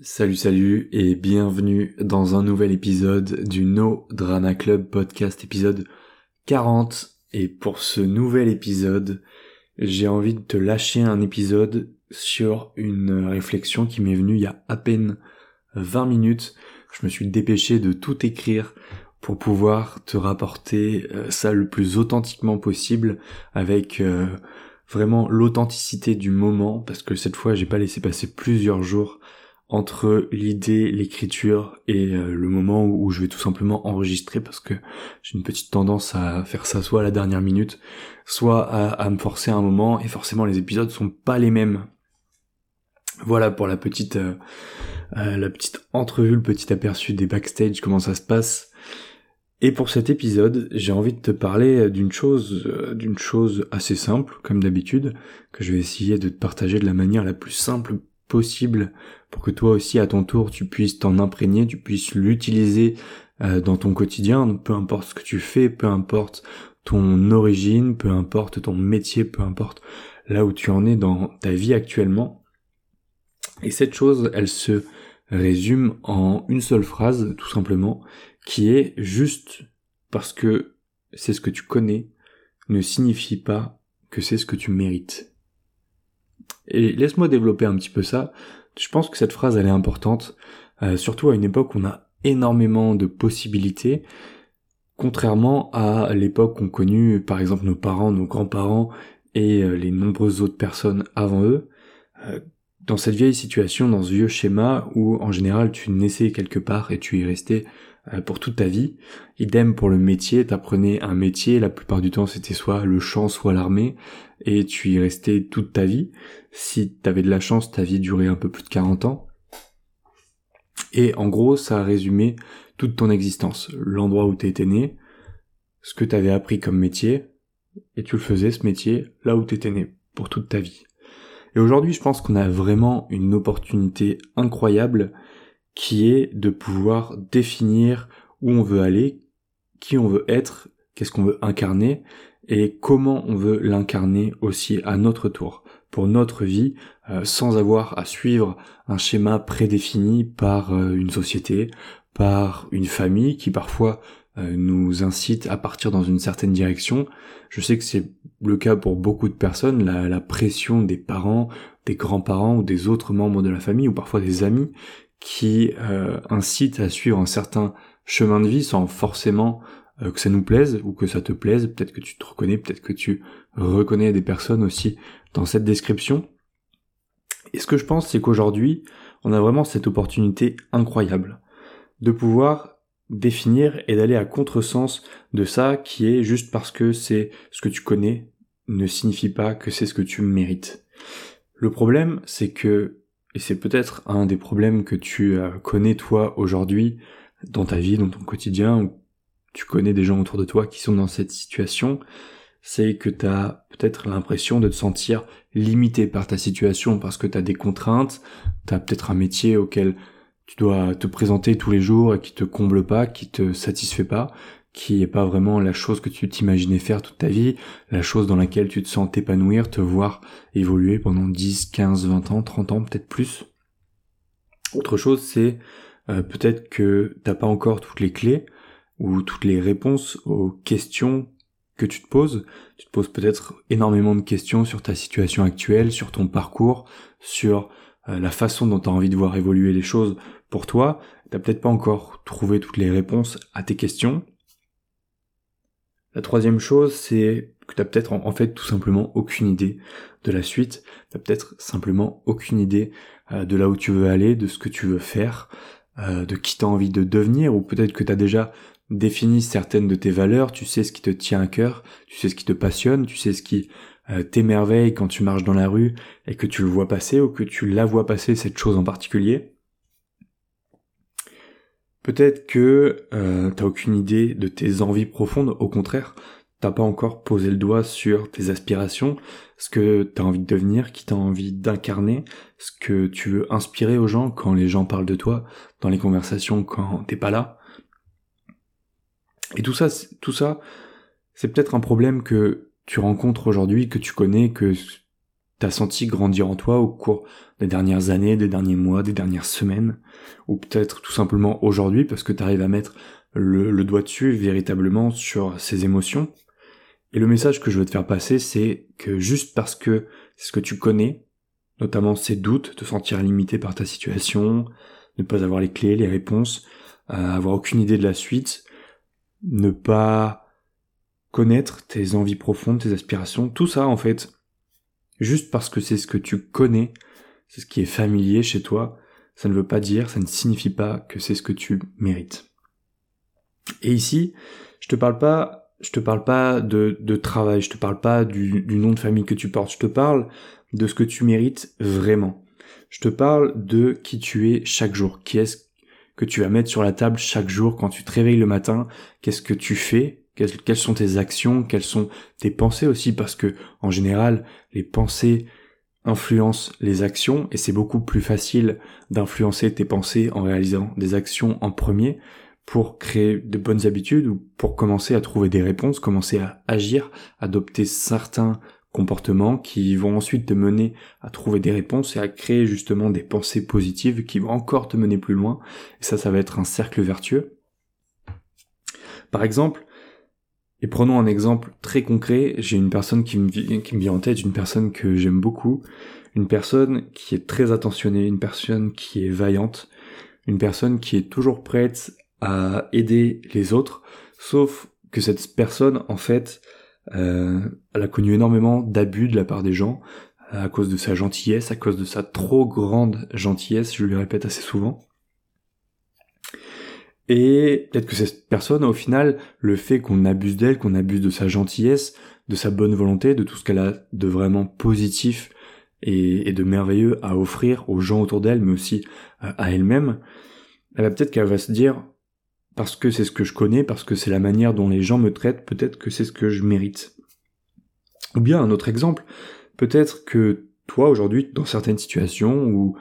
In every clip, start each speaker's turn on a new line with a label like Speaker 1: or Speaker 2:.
Speaker 1: Salut salut et bienvenue dans un nouvel épisode du No Drama Club podcast épisode 40 et pour ce nouvel épisode j'ai envie de te lâcher un épisode sur une réflexion qui m'est venue il y a à peine 20 minutes. Je me suis dépêché de tout écrire pour pouvoir te rapporter euh, ça le plus authentiquement possible avec euh, vraiment l'authenticité du moment parce que cette fois j'ai pas laissé passer plusieurs jours entre l'idée, l'écriture et euh, le moment où, je vais tout simplement enregistrer parce que j'ai une petite tendance à faire ça soit à la dernière minute, soit à, me forcer un moment et forcément les épisodes sont pas les mêmes. Voilà pour la petite euh, euh, la petite entrevue, le petit aperçu des backstage, comment ça se passe. Et pour cet épisode, j'ai envie de te parler d'une chose, d'une chose assez simple, comme d'habitude, que je vais essayer de te partager de la manière la plus simple possible pour que toi aussi à ton tour tu puisses t'en imprégner, tu puisses l'utiliser euh, dans ton quotidien, peu importe ce que tu fais, peu importe ton origine, peu importe ton métier, peu importe là où tu en es dans ta vie actuellement. Et cette chose, elle se résume en une seule phrase, tout simplement, qui est juste parce que c'est ce que tu connais ne signifie pas que c'est ce que tu mérites. Et laisse-moi développer un petit peu ça. Je pense que cette phrase, elle est importante, euh, surtout à une époque où on a énormément de possibilités, contrairement à l'époque qu'ont connu par exemple nos parents, nos grands-parents et euh, les nombreuses autres personnes avant eux. Euh, dans cette vieille situation, dans ce vieux schéma où en général tu naissais quelque part et tu y restais pour toute ta vie. Idem pour le métier, t'apprenais un métier, la plupart du temps c'était soit le chant, soit l'armée, et tu y restais toute ta vie. Si t'avais de la chance, ta vie durait un peu plus de 40 ans. Et en gros, ça a résumé toute ton existence. L'endroit où t'étais né, ce que t'avais appris comme métier, et tu le faisais ce métier là où t'étais né, pour toute ta vie. Et aujourd'hui, je pense qu'on a vraiment une opportunité incroyable qui est de pouvoir définir où on veut aller, qui on veut être, qu'est-ce qu'on veut incarner et comment on veut l'incarner aussi à notre tour pour notre vie euh, sans avoir à suivre un schéma prédéfini par euh, une société, par une famille qui parfois euh, nous incite à partir dans une certaine direction. Je sais que c'est le cas pour beaucoup de personnes, la, la pression des parents, des grands-parents ou des autres membres de la famille ou parfois des amis qui euh, incite à suivre un certain chemin de vie sans forcément euh, que ça nous plaise ou que ça te plaise. Peut-être que tu te reconnais, peut-être que tu reconnais des personnes aussi dans cette description. Et ce que je pense, c'est qu'aujourd'hui, on a vraiment cette opportunité incroyable de pouvoir définir et d'aller à contresens de ça qui est juste parce que c'est ce que tu connais ne signifie pas que c'est ce que tu mérites. Le problème, c'est que et c'est peut-être un des problèmes que tu euh, connais toi aujourd'hui dans ta vie, dans ton quotidien, où tu connais des gens autour de toi qui sont dans cette situation, c'est que tu as peut-être l'impression de te sentir limité par ta situation parce que tu as des contraintes, tu peut-être un métier auquel tu dois te présenter tous les jours et qui te comble pas, qui te satisfait pas, qui est pas vraiment la chose que tu t'imaginais faire toute ta vie, la chose dans laquelle tu te sens t'épanouir, te voir évoluer pendant 10, 15, 20 ans, 30 ans, peut-être plus. Autre chose, c'est euh, peut-être que t'as pas encore toutes les clés ou toutes les réponses aux questions que tu te poses. Tu te poses peut-être énormément de questions sur ta situation actuelle, sur ton parcours, sur euh, la façon dont tu as envie de voir évoluer les choses pour toi. T'as peut-être pas encore trouvé toutes les réponses à tes questions. La troisième chose, c'est que tu as peut-être en, fait tout simplement aucune idée de la suite, tu peut-être simplement aucune idée euh, de là où tu veux aller, de ce que tu veux faire, euh, de qui tu as envie de devenir, ou peut-être que tu as déjà défini certaines de tes valeurs, tu sais ce qui te tient à cœur, tu sais ce qui te passionne, tu sais ce qui euh, t'émerveille quand tu marches dans la rue et que tu le vois passer ou que tu la vois passer, cette chose en particulier. Peut-être que euh, t'as aucune idée de tes envies profondes, au contraire, t'as pas encore posé le doigt sur tes aspirations, ce que t'as envie de devenir, qui t'as envie d'incarner, ce que tu veux inspirer aux gens quand les gens parlent de toi, dans les conversations quand t'es pas là. Et tout ça, tout ça, c'est peut-être un problème que tu rencontres aujourd'hui, que tu connais, que t'as senti grandir en toi au cours des dernières années, des derniers mois, des dernières semaines, ou peut-être tout simplement aujourd'hui parce que tu arrives à mettre le, le, doigt dessus véritablement sur ces émotions. Et le message que je veux te faire passer, c'est que juste parce que c'est ce que tu connais, notamment ces doutes, te sentir limité par ta situation, ne pas avoir les clés, les réponses, euh, avoir aucune idée de la suite, ne pas connaître tes envies profondes, tes aspirations, tout ça en fait, juste parce que c'est ce que tu connais, c'est ce qui est familier chez toi, ça ne veut pas dire, ça ne signifie pas que c'est ce que tu mérites. Et ici, je te parle pas je te parle pas de, travail, je te parle pas du, du, nom de famille que tu portes, je te parle de ce que tu mérites vraiment. Je te parle de qui tu es chaque jour, qui est-ce que tu vas mettre sur la table chaque jour quand tu te réveilles le matin, qu'est-ce que tu fais, quelles, sont tes actions, quelles sont tes pensées aussi, parce que en général, les pensées influencent les actions et c'est beaucoup plus facile d'influencer tes pensées en réalisant des actions en premier pour créer de bonnes habitudes ou pour commencer à trouver des réponses, commencer à agir, adopter certains comportements qui vont ensuite te mener à trouver des réponses et à créer justement des pensées positives qui vont encore te mener plus loin. Et ça, ça va être un cercle vertueux. Par exemple, et prenons un exemple très concret, j'ai une personne qui me, vient en tête, une personne que j'aime beaucoup, une personne qui est très attentionnée, une personne qui est vaillante, une personne qui est toujours prête à aider les autres, sauf que cette personne, en fait, euh, elle a connu énormément d'abus de la part des gens à cause de sa gentillesse, à cause de sa trop grande gentillesse, je le répète assez souvent. Et peut-être que cette personne, au final, le fait qu'on abuse d'elle, qu'on abuse de sa gentillesse, de sa bonne volonté, de tout ce qu'elle a de vraiment positif et, de merveilleux à offrir aux gens autour d'elle, mais aussi à elle-même, elle va peut-être qu'elle va se dire, parce que c'est ce que je connais, parce que c'est la manière dont les gens me traitent, peut-être que c'est ce que je mérite. Ou bien un autre exemple, peut-être que toi aujourd'hui, dans certaines situations ou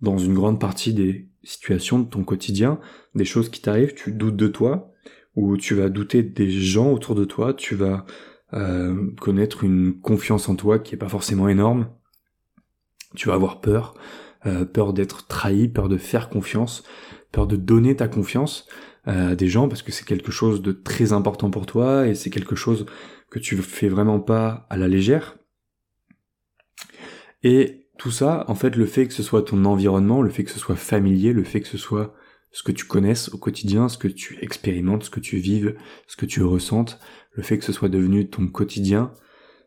Speaker 1: dans une grande partie des situations de ton quotidien, des choses qui t'arrivent, tu doutes de toi, ou tu vas douter des gens autour de toi, tu vas euh, connaître une confiance en toi qui est pas forcément énorme, tu vas avoir peur, euh, peur d'être trahi, peur de faire confiance, peur de donner ta confiance, euh, des gens parce que c'est quelque chose de très important pour toi et c'est quelque chose que tu fais vraiment pas à la légère. Et tout ça, en fait, le fait que ce soit ton environnement, le fait que ce soit familier, le fait que ce soit ce que tu connaisses au quotidien, ce que tu expérimentes, ce que tu vives, ce que tu ressentes, le fait que ce soit devenu ton quotidien,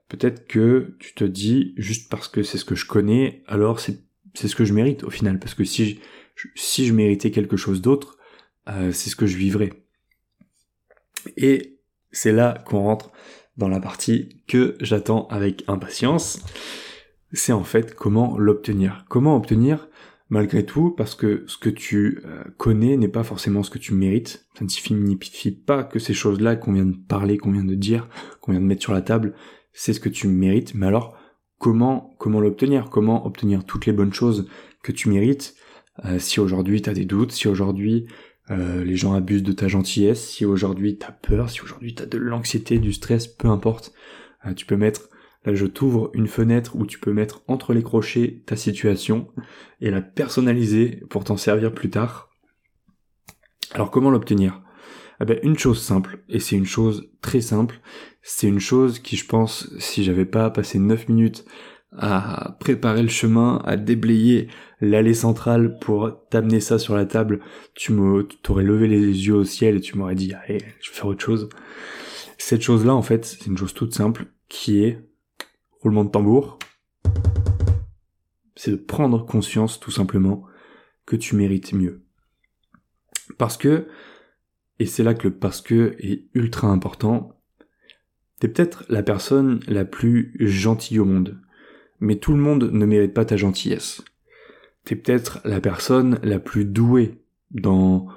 Speaker 1: peut-être que tu te dis juste parce que c'est ce que je connais, alors c'est ce que je mérite au final, parce que si je, méritais quelque chose d'autre, euh, c'est ce que je vivrai. Et c'est là qu'on rentre dans la partie que j'attends avec impatience. C'est en fait comment l'obtenir. Comment obtenir malgré tout, parce que ce que tu euh, connais n'est pas forcément ce que tu mérites. Ça ne signifie pas que ces choses-là qu'on vient de parler, qu'on vient de dire, qu'on vient de mettre sur la table, c'est ce que tu mérites. Mais alors, comment comment l'obtenir? Comment obtenir toutes les bonnes choses que tu mérites? Euh, Si aujourd'hui tu as des doutes, si aujourd'hui euh, les gens abusent de ta gentillesse, si aujourd'hui t'as peur, si aujourd'hui t'as de l'anxiété, du stress, peu importe, euh, tu peux mettre, là je t'ouvre une fenêtre où tu peux mettre entre les crochets ta situation et la personnaliser pour t'en servir plus tard. Alors comment l'obtenir? Eh ben, une chose simple, et c'est une chose très simple, c'est une chose qui je pense, si j'avais pas passé 9 minutes à préparer le chemin, à déblayer l'allée centrale pour t'amener ça sur la table, tu t'aurais levé les yeux au ciel et tu m'aurais dit, allez, je vais faire autre chose. Cette chose-là, en fait, c'est une chose toute simple qui est roulement de tambour. C'est de prendre conscience, tout simplement, que tu mérites mieux. Parce que, et c'est là que le parce que est ultra important, t'es peut-être la personne la plus gentille au monde mais tout le monde ne mérite pas ta gentillesse. T'es peut-être la personne la plus douée dans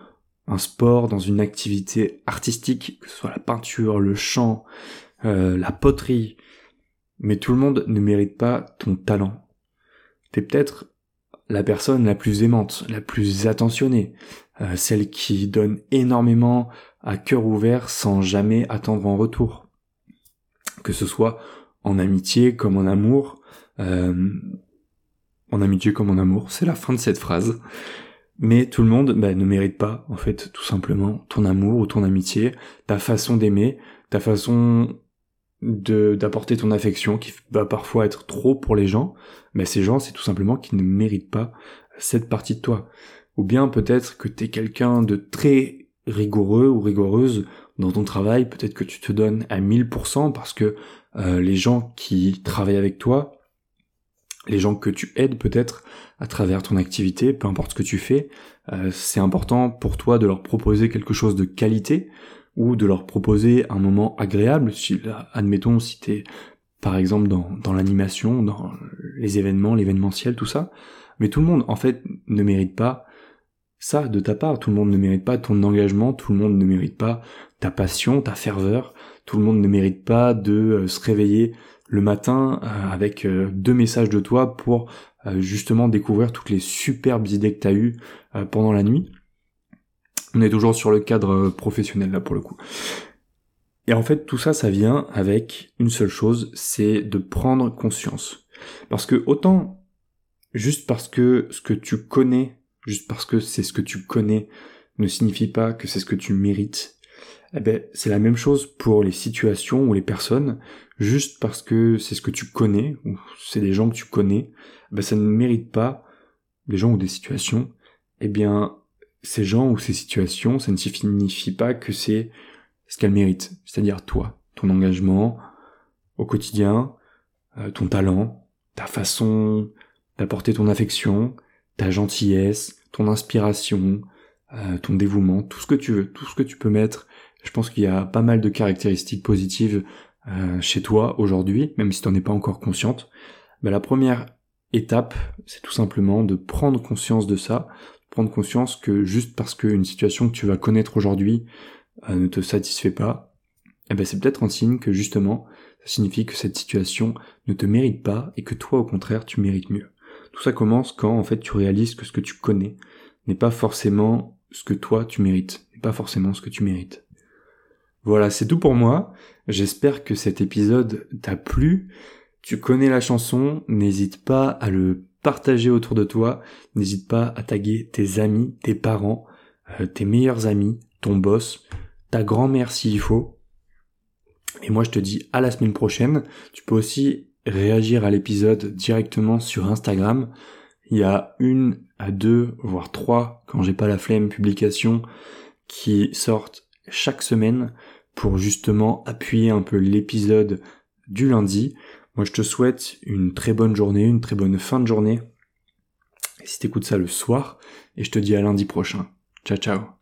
Speaker 1: un sport, dans une activité artistique, que ce soit la peinture, le chant, euh, la poterie, mais tout le monde ne mérite pas ton talent. T'es peut-être la personne la plus aimante, la plus attentionnée, euh, celle qui donne énormément à cœur ouvert sans jamais attendre en retour. Que ce soit en amitié comme en amour, euh, en amitié comme en amour. C'est la fin de cette phrase. Mais tout le monde bah, ne mérite pas, en fait, tout simplement, ton amour ou ton amitié, ta façon d'aimer, ta façon d'apporter ton affection qui va parfois être trop pour les gens, mais ces gens, c'est tout simplement qu'ils ne méritent pas cette partie de toi. Ou bien peut-être que t'es quelqu'un de très rigoureux ou rigoureuse dans ton travail, peut-être que tu te donnes à 1000% parce que euh, les gens qui travaillent avec toi, les gens que tu aides peut-être à travers ton activité, peu importe ce que tu fais, euh, c'est important pour toi de leur proposer quelque chose de qualité ou de leur proposer un moment agréable. Si, admettons si t'es par exemple dans, dans l'animation, dans les événements, l'événementiel, tout ça. Mais tout le monde en fait ne mérite pas ça de ta part. Tout le monde ne mérite pas ton engagement, tout le monde ne mérite pas ta passion, ta ferveur. Tout le monde ne mérite pas de euh, se réveiller le matin euh, avec euh, deux messages de toi pour justement découvrir toutes les superbes idées que tu as eues pendant la nuit. On est toujours sur le cadre professionnel là pour le coup. Et en fait tout ça ça vient avec une seule chose, c'est de prendre conscience. Parce que autant juste parce que ce que tu connais juste parce que c'est ce que tu connais ne signifie pas que c'est ce que tu mérites. Eh ben, c'est la même chose pour les situations ou les personnes. Juste parce que c'est ce que tu connais, ou c'est des gens que tu connais, eh ben, ça ne mérite pas, des gens ou des situations, eh bien, ces gens ou ces situations, ça ne signifie pas que c'est ce qu'elles méritent. C'est-à-dire toi, ton engagement au quotidien, euh, ton talent, ta façon d'apporter ton affection, ta gentillesse, ton inspiration, euh, ton dévouement, tout ce que tu veux, tout ce que tu peux mettre. Je pense qu'il y a pas mal de caractéristiques positives euh, chez toi aujourd'hui, même si tu n'en es pas encore consciente. Mais la première étape, c'est tout simplement de prendre conscience de ça, prendre conscience que juste parce qu'une situation que tu vas connaître aujourd'hui euh, ne te satisfait pas, eh ben c'est peut-être un signe que justement, ça signifie que cette situation ne te mérite pas et que toi au contraire tu mérites mieux. Tout ça commence quand en fait tu réalises que ce que tu connais n'est pas forcément ce que toi tu mérites, n'est pas forcément ce que tu mérites. Voilà, c'est tout pour moi. J'espère que cet épisode t'a plu. Tu connais la chanson, n'hésite pas à le partager autour de toi, n'hésite pas à taguer tes amis, tes parents, euh, tes meilleurs amis, ton boss, ta grand-mère s'il faut. Et moi je te dis à la semaine prochaine. Tu peux aussi réagir à l'épisode directement sur Instagram. Il y a une à deux, voire trois, quand j'ai pas la flemme, publications qui sortent chaque semaine pour justement appuyer un peu l'épisode du lundi. Moi je te souhaite une très bonne journée, une très bonne fin de journée. Si t'écoutes ça le soir, et je te dis à lundi prochain. Ciao ciao